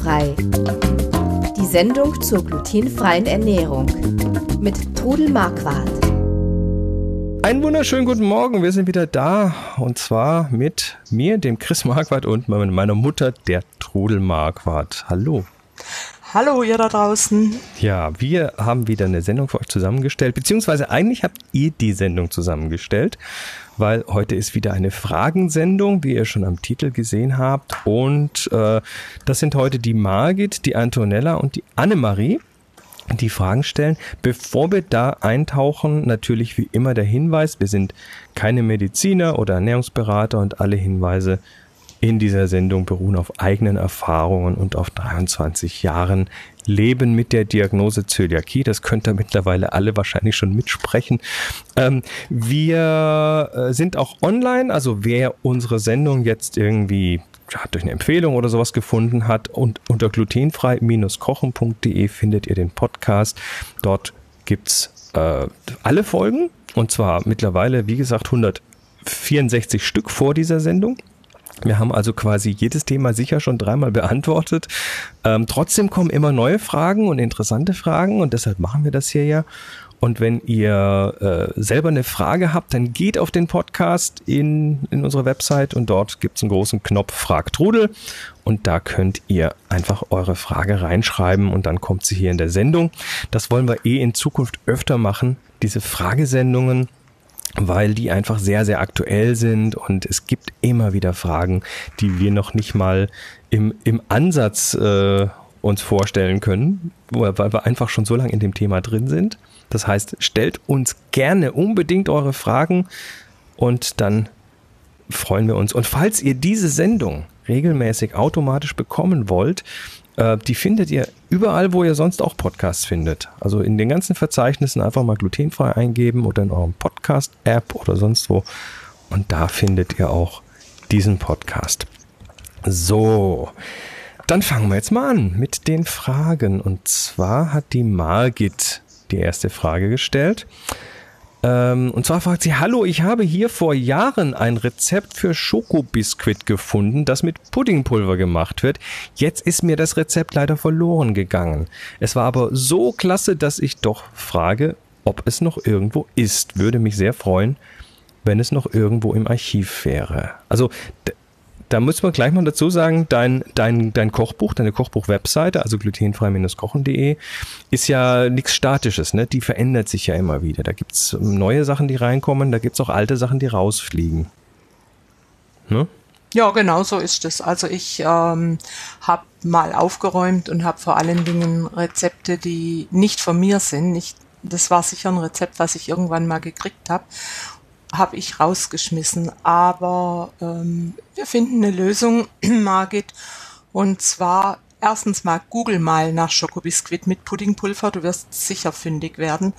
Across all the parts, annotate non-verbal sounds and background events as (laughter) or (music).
Glutenfrei. Die Sendung zur glutenfreien Ernährung mit Trudel Marquardt. Einen wunderschönen guten Morgen, wir sind wieder da und zwar mit mir, dem Chris Marquardt und meiner Mutter, der Trudel Marquardt. Hallo. Hallo ihr da draußen. Ja, wir haben wieder eine Sendung für euch zusammengestellt, beziehungsweise eigentlich habt ihr die Sendung zusammengestellt, weil heute ist wieder eine Fragensendung, wie ihr schon am Titel gesehen habt. Und äh, das sind heute die Margit, die Antonella und die Annemarie die Fragen stellen. Bevor wir da eintauchen, natürlich wie immer der Hinweis, wir sind keine Mediziner oder Ernährungsberater und alle Hinweise in dieser Sendung beruhen auf eigenen Erfahrungen und auf 23 Jahren Leben mit der Diagnose Zöliakie. Das könnt ihr mittlerweile alle wahrscheinlich schon mitsprechen. Ähm, wir äh, sind auch online, also wer unsere Sendung jetzt irgendwie ja, durch eine Empfehlung oder sowas gefunden hat und unter glutenfrei-kochen.de findet ihr den Podcast. Dort gibt's äh, alle Folgen und zwar mittlerweile, wie gesagt, 164 Stück vor dieser Sendung. Wir haben also quasi jedes Thema sicher schon dreimal beantwortet. Ähm, trotzdem kommen immer neue Fragen und interessante Fragen und deshalb machen wir das hier ja. Und wenn ihr äh, selber eine Frage habt, dann geht auf den Podcast in, in unsere Website und dort gibt es einen großen Knopf Frag Trudel und da könnt ihr einfach eure Frage reinschreiben und dann kommt sie hier in der Sendung. Das wollen wir eh in Zukunft öfter machen, diese Fragesendungen weil die einfach sehr, sehr aktuell sind und es gibt immer wieder Fragen, die wir noch nicht mal im, im Ansatz äh, uns vorstellen können, weil wir einfach schon so lange in dem Thema drin sind. Das heißt, stellt uns gerne unbedingt eure Fragen und dann freuen wir uns. Und falls ihr diese Sendung regelmäßig automatisch bekommen wollt, äh, die findet ihr überall, wo ihr sonst auch Podcasts findet. Also in den ganzen Verzeichnissen einfach mal glutenfrei eingeben oder in eurem Podcast-App oder sonst wo. Und da findet ihr auch diesen Podcast. So, dann fangen wir jetzt mal an mit den Fragen. Und zwar hat die Margit die erste Frage gestellt. Ähm, und zwar fragt sie, hallo, ich habe hier vor Jahren ein Rezept für Schokobiskuit gefunden, das mit Puddingpulver gemacht wird. Jetzt ist mir das Rezept leider verloren gegangen. Es war aber so klasse, dass ich doch frage, ob es noch irgendwo ist. Würde mich sehr freuen, wenn es noch irgendwo im Archiv wäre. Also da muss man gleich mal dazu sagen, dein, dein, dein Kochbuch, deine Kochbuch-Webseite, also glutenfrei-kochen.de, ist ja nichts Statisches, ne? Die verändert sich ja immer wieder. Da gibt's neue Sachen, die reinkommen, da gibt's auch alte Sachen, die rausfliegen. Ne? Ja, genau so ist es. Also ich ähm, habe mal aufgeräumt und habe vor allen Dingen Rezepte, die nicht von mir sind. Nicht, das war sicher ein Rezept, was ich irgendwann mal gekriegt habe habe ich rausgeschmissen. Aber ähm, wir finden eine Lösung, (clears throat) Margit. Und zwar erstens mal Google mal nach Schokobiskuit mit Puddingpulver. Du wirst sicher fündig werden.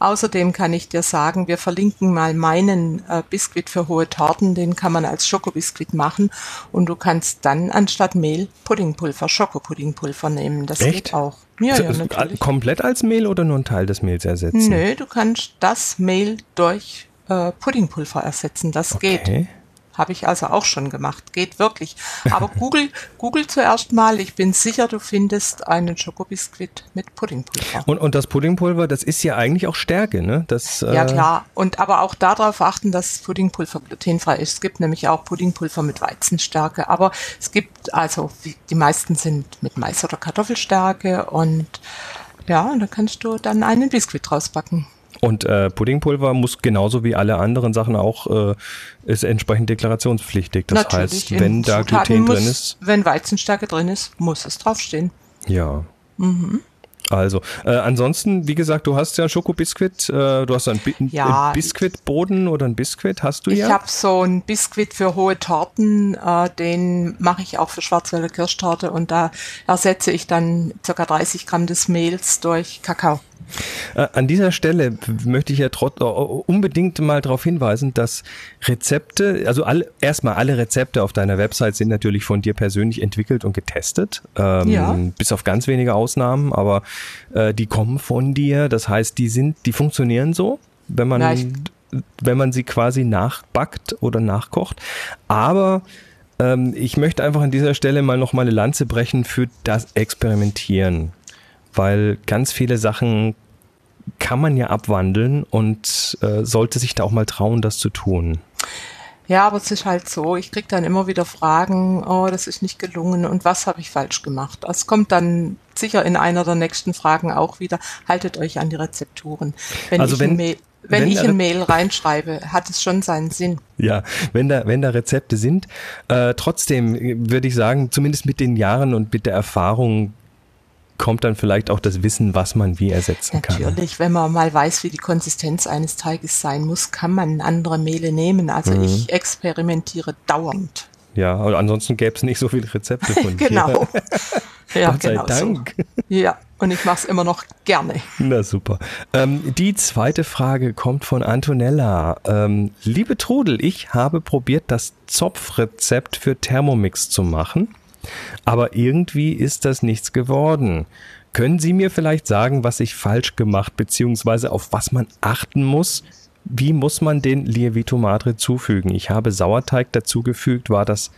Außerdem kann ich dir sagen, wir verlinken mal meinen äh, Biskuit für hohe Torten, den kann man als Schokobiskuit machen und du kannst dann anstatt Mehl Puddingpulver, Schokopuddingpulver nehmen. Das Echt? geht auch. Ja, ja, natürlich. Komplett als Mehl oder nur einen Teil des Mehls ersetzen? Nö, du kannst das Mehl durch äh, Puddingpulver ersetzen. Das okay. geht. Habe ich also auch schon gemacht. Geht wirklich. Aber (laughs) Google, Google zuerst mal. Ich bin sicher, du findest einen Schokobiskuit mit Puddingpulver. Und, und das Puddingpulver, das ist ja eigentlich auch Stärke, ne? Das, äh ja, klar. Und aber auch darauf achten, dass Puddingpulver glutenfrei ist. Es gibt nämlich auch Puddingpulver mit Weizenstärke. Aber es gibt, also die meisten sind mit Mais- oder Kartoffelstärke. Und ja, da kannst du dann einen Biskuit draus backen. Und äh, Puddingpulver muss genauso wie alle anderen Sachen auch, äh, ist entsprechend deklarationspflichtig. Das Natürlich, heißt, wenn da Gluten muss, drin ist. Wenn Weizenstärke drin ist, muss es draufstehen. Ja. Mhm. Also, äh, ansonsten, wie gesagt, du hast ja Schokobiskuit, äh, du hast einen, Bi ja, Biskuitboden oder ein Biskuit, hast du ja? Ich habe so ein Biskuit für hohe Torten, äh, den mache ich auch für Schwarzwälder Kirschtorte und da ersetze ich dann ca. 30 Gramm des Mehls durch Kakao. Äh, an dieser Stelle möchte ich ja trot, äh, unbedingt mal darauf hinweisen, dass Rezepte, also alle, erstmal alle Rezepte auf deiner Website sind natürlich von dir persönlich entwickelt und getestet. Ähm, ja. Bis auf ganz wenige Ausnahmen, aber äh, die kommen von dir. Das heißt, die sind, die funktionieren so, wenn man, wenn man sie quasi nachbackt oder nachkocht. Aber ähm, ich möchte einfach an dieser Stelle mal noch mal eine Lanze brechen für das Experimentieren, weil ganz viele Sachen kann man ja abwandeln und äh, sollte sich da auch mal trauen, das zu tun. Ja, aber es ist halt so, ich kriege dann immer wieder Fragen, oh, das ist nicht gelungen und was habe ich falsch gemacht? Es kommt dann sicher in einer der nächsten Fragen auch wieder, haltet euch an die Rezepturen. Wenn also ich wenn, Mail, wenn, wenn ich ein Mail reinschreibe, hat es schon seinen Sinn. Ja, wenn da, wenn da Rezepte sind, äh, trotzdem würde ich sagen, zumindest mit den Jahren und mit der Erfahrung kommt dann vielleicht auch das Wissen, was man wie ersetzen Natürlich, kann. Natürlich, wenn man mal weiß, wie die Konsistenz eines Teiges sein muss, kann man andere Mehle nehmen. Also mhm. ich experimentiere dauernd. Ja, aber ansonsten gäbe es nicht so viele Rezepte von (laughs) dir. genau. (laughs) ja, Gott sei genau Dank. So. Ja, und ich mache es immer noch gerne. Na super. Ähm, die zweite Frage kommt von Antonella. Ähm, liebe Trudel, ich habe probiert, das Zopfrezept für Thermomix zu machen aber irgendwie ist das nichts geworden. Können Sie mir vielleicht sagen, was ich falsch gemacht bzw. auf was man achten muss? Wie muss man den Lievito Madre zufügen? Ich habe Sauerteig dazugefügt. War das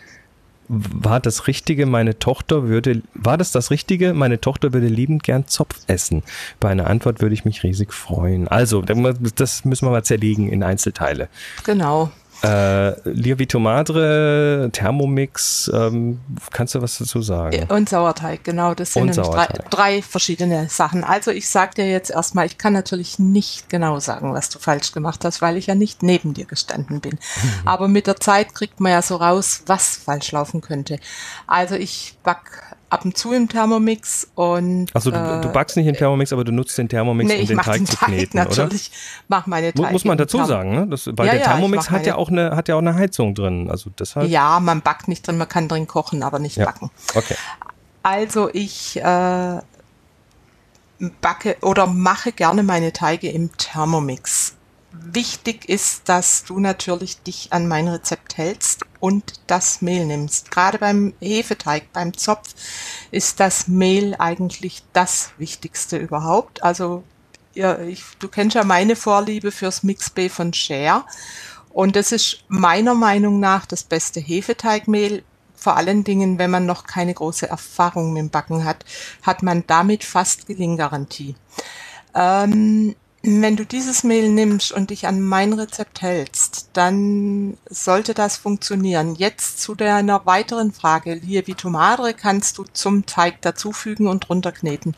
war das Richtige? Meine Tochter würde war das das Richtige? Meine Tochter würde liebend gern Zopf essen. Bei einer Antwort würde ich mich riesig freuen. Also, das müssen wir mal zerlegen in Einzelteile. Genau. Äh, Lievito Madre, Thermomix, ähm, kannst du was dazu sagen? Und Sauerteig, genau. Das sind drei, drei, verschiedene Sachen. Also ich sage dir jetzt erstmal, ich kann natürlich nicht genau sagen, was du falsch gemacht hast, weil ich ja nicht neben dir gestanden bin. Mhm. Aber mit der Zeit kriegt man ja so raus, was falsch laufen könnte. Also ich back ab und zu im Thermomix und. Achso, du, äh, du backst nicht im Thermomix, aber du nutzt den Thermomix, nee, um den Teig den zu kneten, Teig, oder? Natürlich, mach meine Teige. Muss man dazu sagen, ne? Das, weil ja, der Thermomix ja, hat ja auch eine, hat ja auch eine Heizung drin, also deshalb. Ja, man backt nicht drin, man kann drin kochen, aber nicht ja. backen. Okay. Also ich äh, backe oder mache gerne meine Teige im Thermomix wichtig ist, dass du natürlich dich an mein Rezept hältst und das Mehl nimmst. Gerade beim Hefeteig, beim Zopf ist das Mehl eigentlich das Wichtigste überhaupt. Also ja, ich, du kennst ja meine Vorliebe fürs Mixbay von Share. Und das ist meiner Meinung nach das beste Hefeteigmehl. Vor allen Dingen, wenn man noch keine große Erfahrung mit dem Backen hat, hat man damit fast Gelinggarantie. Ähm, wenn du dieses Mehl nimmst und dich an mein Rezept hältst, dann sollte das funktionieren. Jetzt zu deiner weiteren Frage. Lievito Madre kannst du zum Teig dazufügen und runterkneten.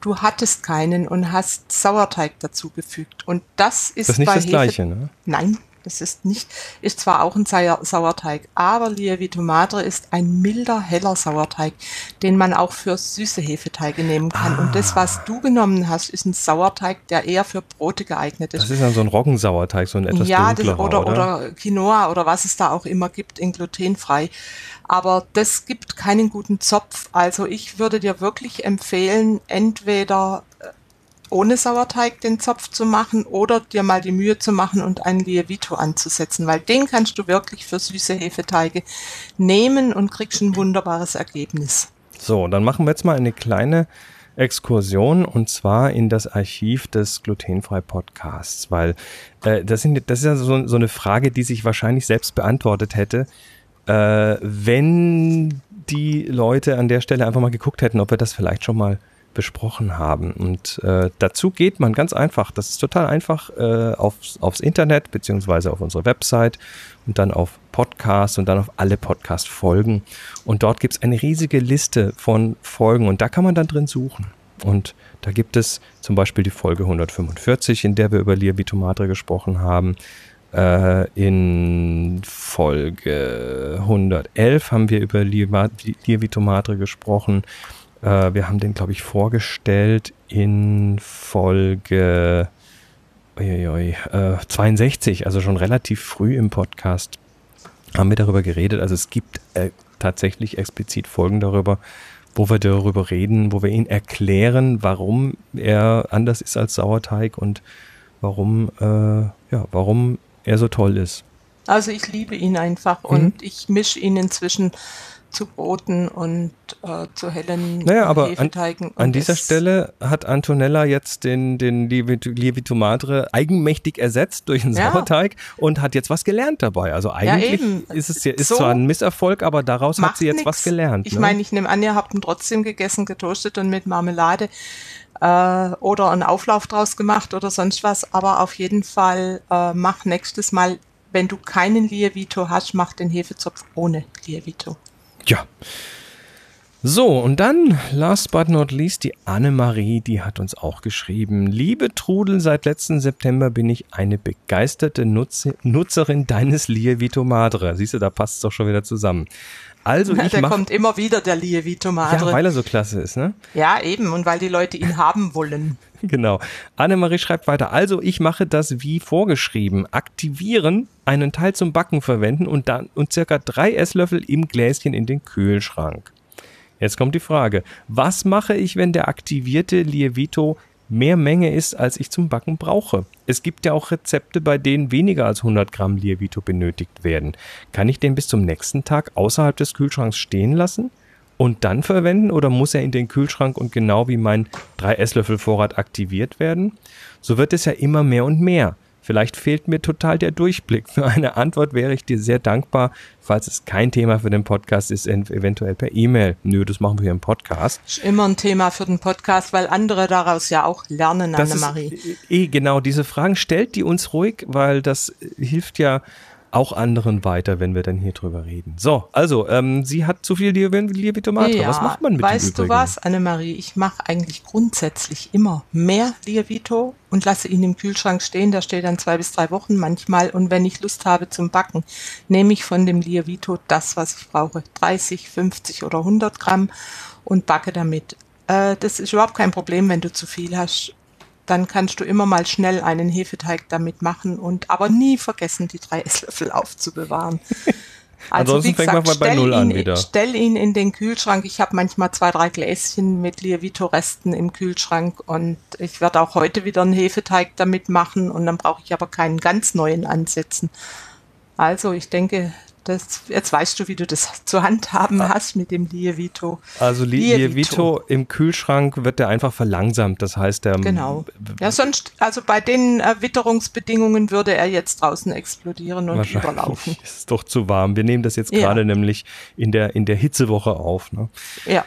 Du hattest keinen und hast Sauerteig dazugefügt. Und das ist, das ist nicht das Hefe Gleiche, ne? Nein, das ist nicht, ist zwar auch ein Sauerteig, aber Lievito Madre ist ein milder, heller Sauerteig, den man auch für süße Hefeteige nehmen kann. Ah. Und das, was du genommen hast, ist ein Sauerteig, der eher für Brote geeignet ist. Das ist dann so ein Roggensauerteig, so ein etwas ja, das, oder, oder, oder Quinoa oder was es da auch immer gibt, in glutenfrei. Aber das gibt keinen guten Zopf. Also ich würde dir wirklich empfehlen, entweder ohne Sauerteig den Zopf zu machen oder dir mal die Mühe zu machen und einen Lievito anzusetzen, weil den kannst du wirklich für süße Hefeteige nehmen und kriegst ein wunderbares Ergebnis. So, dann machen wir jetzt mal eine kleine Exkursion und zwar in das Archiv des Glutenfrei Podcasts, weil äh, das, sind, das ist ja so, so eine Frage, die sich wahrscheinlich selbst beantwortet hätte, äh, wenn die Leute an der Stelle einfach mal geguckt hätten, ob wir das vielleicht schon mal besprochen haben. Und äh, dazu geht man ganz einfach, das ist total einfach, äh, aufs, aufs Internet beziehungsweise auf unsere Website und dann auf Podcast und dann auf alle Podcast-Folgen. Und dort gibt es eine riesige Liste von Folgen und da kann man dann drin suchen. Und da gibt es zum Beispiel die Folge 145, in der wir über Lievito Madre gesprochen haben. Äh, in Folge 111 haben wir über Lievito Madre gesprochen. Äh, wir haben den, glaube ich, vorgestellt in Folge uiuiui, äh, 62, also schon relativ früh im Podcast haben wir darüber geredet. Also es gibt äh, tatsächlich explizit Folgen darüber, wo wir darüber reden, wo wir ihn erklären, warum er anders ist als Sauerteig und warum, äh, ja, warum er so toll ist. Also ich liebe ihn einfach mhm. und ich mische ihn inzwischen zu Broten und äh, zu hellen naja, aber Hefeteigen. An, an dieser Stelle hat Antonella jetzt den, den Lievito Madre eigenmächtig ersetzt durch einen ja. Sauerteig und hat jetzt was gelernt dabei. Also eigentlich ja, ist es ja, ist so zwar ein Misserfolg, aber daraus hat sie jetzt nix. was gelernt. Ich ne? meine, ich nehme an, ihr habt ihn trotzdem gegessen, getoastet und mit Marmelade äh, oder einen Auflauf draus gemacht oder sonst was. Aber auf jeden Fall äh, mach nächstes Mal, wenn du keinen Lievito hast, mach den Hefezopf ohne Lievito. Ja. So, und dann, last but not least, die Annemarie, die hat uns auch geschrieben. Liebe Trudel, seit letzten September bin ich eine begeisterte Nutz Nutzerin deines Lievito Madre. Siehst du, da passt es doch schon wieder zusammen. Also (laughs) ich Der mach, kommt immer wieder, der Lievito Madre. Ja, weil er so klasse ist, ne? Ja, eben, und weil die Leute ihn haben wollen. (laughs) Genau. Annemarie schreibt weiter. Also ich mache das wie vorgeschrieben. Aktivieren, einen Teil zum Backen verwenden und dann und circa drei Esslöffel im Gläschen in den Kühlschrank. Jetzt kommt die Frage. Was mache ich, wenn der aktivierte Lievito mehr Menge ist, als ich zum Backen brauche. Es gibt ja auch Rezepte, bei denen weniger als 100 Gramm Lievito benötigt werden. Kann ich den bis zum nächsten Tag außerhalb des Kühlschranks stehen lassen und dann verwenden oder muss er in den Kühlschrank und genau wie mein 3 Esslöffel Vorrat aktiviert werden? So wird es ja immer mehr und mehr. Vielleicht fehlt mir total der Durchblick. Für (laughs) eine Antwort wäre ich dir sehr dankbar, falls es kein Thema für den Podcast ist, eventuell per E-Mail. Nö, das machen wir hier im Podcast. Ist immer ein Thema für den Podcast, weil andere daraus ja auch lernen, Annemarie. Eh, genau, diese Fragen stellt die uns ruhig, weil das hilft ja auch anderen weiter, wenn wir dann hier drüber reden. So, also, ähm, sie hat zu viel Lievitomater. Ja, was macht man mit Weißt du was, Annemarie? Ich mache eigentlich grundsätzlich immer mehr Lievito und lasse ihn im Kühlschrank stehen. Der steht dann zwei bis drei Wochen manchmal. Und wenn ich Lust habe zum Backen, nehme ich von dem Lievito das, was ich brauche. 30, 50 oder 100 Gramm und backe damit. Äh, das ist überhaupt kein Problem, wenn du zu viel hast dann kannst du immer mal schnell einen Hefeteig damit machen und aber nie vergessen, die drei Esslöffel aufzubewahren. (laughs) Also Ansonsten gesagt, fängt man bei Null ihn, an wieder. Stell ihn in den Kühlschrank. Ich habe manchmal zwei, drei Gläschen mit Lievito-Resten im Kühlschrank und ich werde auch heute wieder einen Hefeteig damit machen und dann brauche ich aber keinen ganz neuen ansetzen. Also ich denke, das, jetzt weißt du, wie du das zu handhaben ah. hast mit dem Lievito. Also Lievito. Im Kühlschrank wird der einfach verlangsamt. Das heißt, der. Genau. Ja, sonst, also bei den äh, Witterungsbedingungen würde er jetzt draußen explodieren und überlaufen. (laughs) Ist doch zu warm. Wir nehmen das jetzt gerade ja. nämlich in der, in der Hitzewoche auf. Ne? Ja.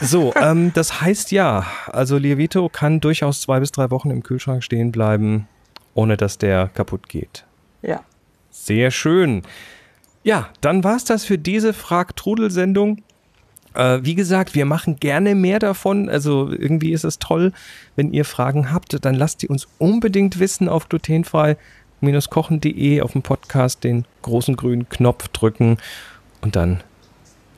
So, (laughs) ähm, das heißt ja, also Lievito kann durchaus zwei bis drei Wochen im Kühlschrank stehen bleiben, ohne dass der kaputt geht. Ja. Sehr schön. Ja, dann war's das für diese Frag-Trudel-Sendung. Äh, wie gesagt, wir machen gerne mehr davon. Also irgendwie ist es toll, wenn ihr Fragen habt, dann lasst die uns unbedingt wissen auf glutenfrei-kochen.de auf dem Podcast den großen grünen Knopf drücken und dann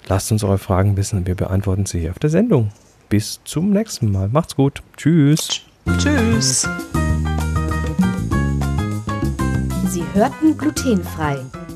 lasst uns eure Fragen wissen und wir beantworten sie hier auf der Sendung. Bis zum nächsten Mal. Macht's gut. Tschüss. Tschüss. Sie hörten glutenfrei